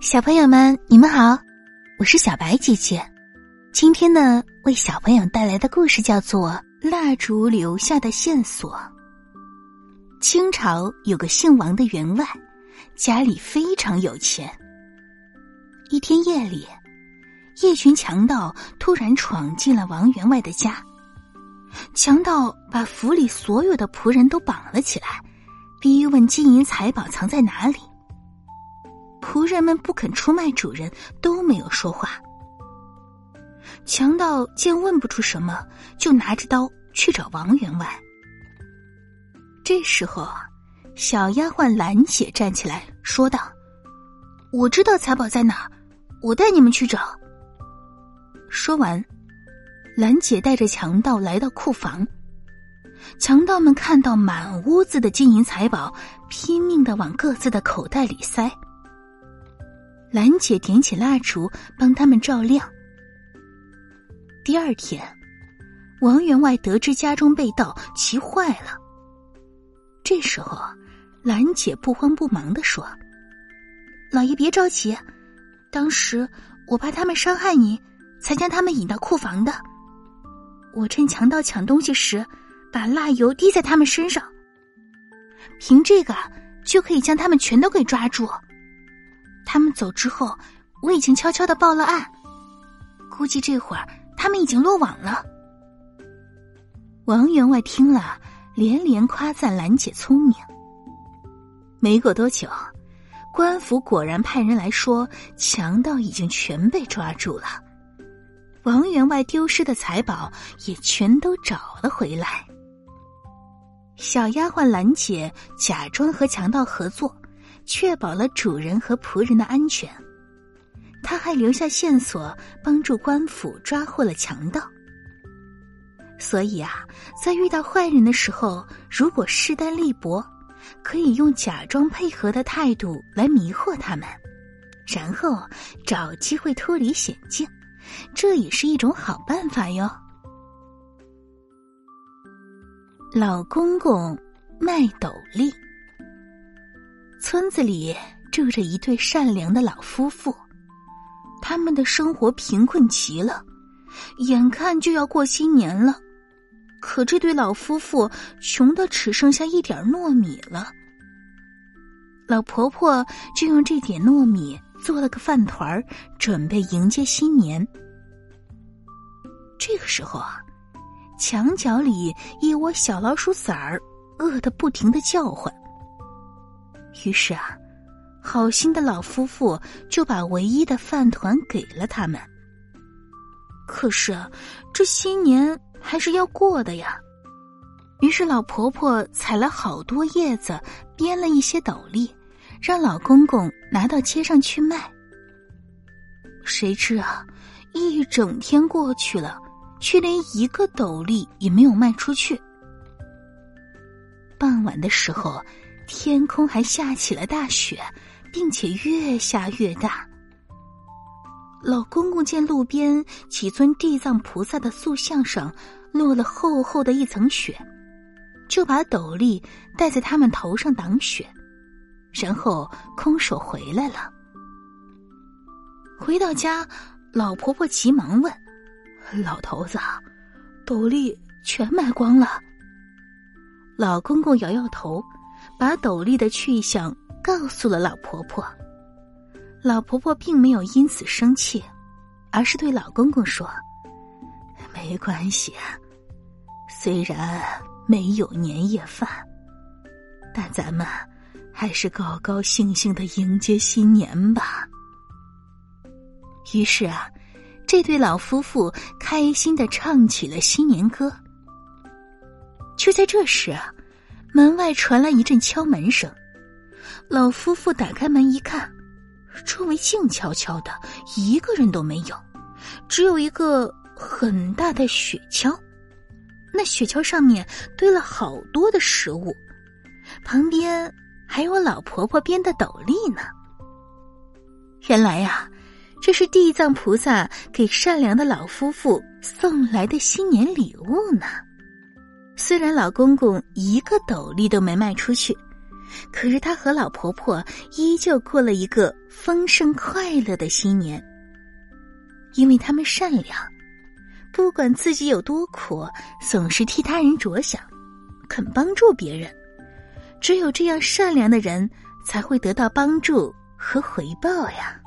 小朋友们，你们好，我是小白姐姐。今天呢，为小朋友带来的故事叫做《蜡烛留下的线索》。清朝有个姓王的员外，家里非常有钱。一天夜里，一群强盗突然闯进了王员外的家，强盗把府里所有的仆人都绑了起来，逼问金银财宝藏在哪里。仆人们不肯出卖主人，都没有说话。强盗见问不出什么，就拿着刀去找王员外。这时候，小丫鬟兰姐站起来说道：“我知道财宝在哪，我带你们去找。”说完，兰姐带着强盗来到库房。强盗们看到满屋子的金银财宝，拼命的往各自的口袋里塞。兰姐点起蜡烛，帮他们照亮。第二天，王员外得知家中被盗，急坏了。这时候，兰姐不慌不忙的说：“老爷别着急，当时我怕他们伤害你，才将他们引到库房的。我趁强盗抢东西时，把蜡油滴在他们身上，凭这个就可以将他们全都给抓住。”他们走之后，我已经悄悄的报了案，估计这会儿他们已经落网了。王员外听了，连连夸赞兰姐聪明。没过多久，官府果然派人来说，强盗已经全被抓住了，王员外丢失的财宝也全都找了回来。小丫鬟兰姐假装和强盗合作。确保了主人和仆人的安全，他还留下线索，帮助官府抓获了强盗。所以啊，在遇到坏人的时候，如果势单力薄，可以用假装配合的态度来迷惑他们，然后找机会脱离险境，这也是一种好办法哟。老公公卖斗笠。村子里住着一对善良的老夫妇，他们的生活贫困极了，眼看就要过新年了，可这对老夫妇穷的只剩下一点糯米了。老婆婆就用这点糯米做了个饭团儿，准备迎接新年。这个时候啊，墙角里一窝小老鼠崽儿饿得不停的叫唤。于是啊，好心的老夫妇就把唯一的饭团给了他们。可是这新年还是要过的呀。于是老婆婆采了好多叶子，编了一些斗笠，让老公公拿到街上去卖。谁知啊，一整天过去了，却连一个斗笠也没有卖出去。傍晚的时候。天空还下起了大雪，并且越下越大。老公公见路边几尊地藏菩萨的塑像上落了厚厚的一层雪，就把斗笠戴在他们头上挡雪，然后空手回来了。回到家，老婆婆急忙问：“老头子，斗笠全卖光了？”老公公摇摇头。把斗笠的去向告诉了老婆婆，老婆婆并没有因此生气，而是对老公公说：“没关系，虽然没有年夜饭，但咱们还是高高兴兴的迎接新年吧。”于是啊，这对老夫妇开心的唱起了新年歌。就在这时啊。门外传来一阵敲门声，老夫妇打开门一看，周围静悄悄的，一个人都没有，只有一个很大的雪橇，那雪橇上面堆了好多的食物，旁边还有老婆婆编的斗笠呢。原来呀，这是地藏菩萨给善良的老夫妇送来的新年礼物呢。虽然老公公一个斗笠都没卖出去，可是他和老婆婆依旧过了一个丰盛快乐的新年，因为他们善良，不管自己有多苦，总是替他人着想，肯帮助别人。只有这样善良的人，才会得到帮助和回报呀。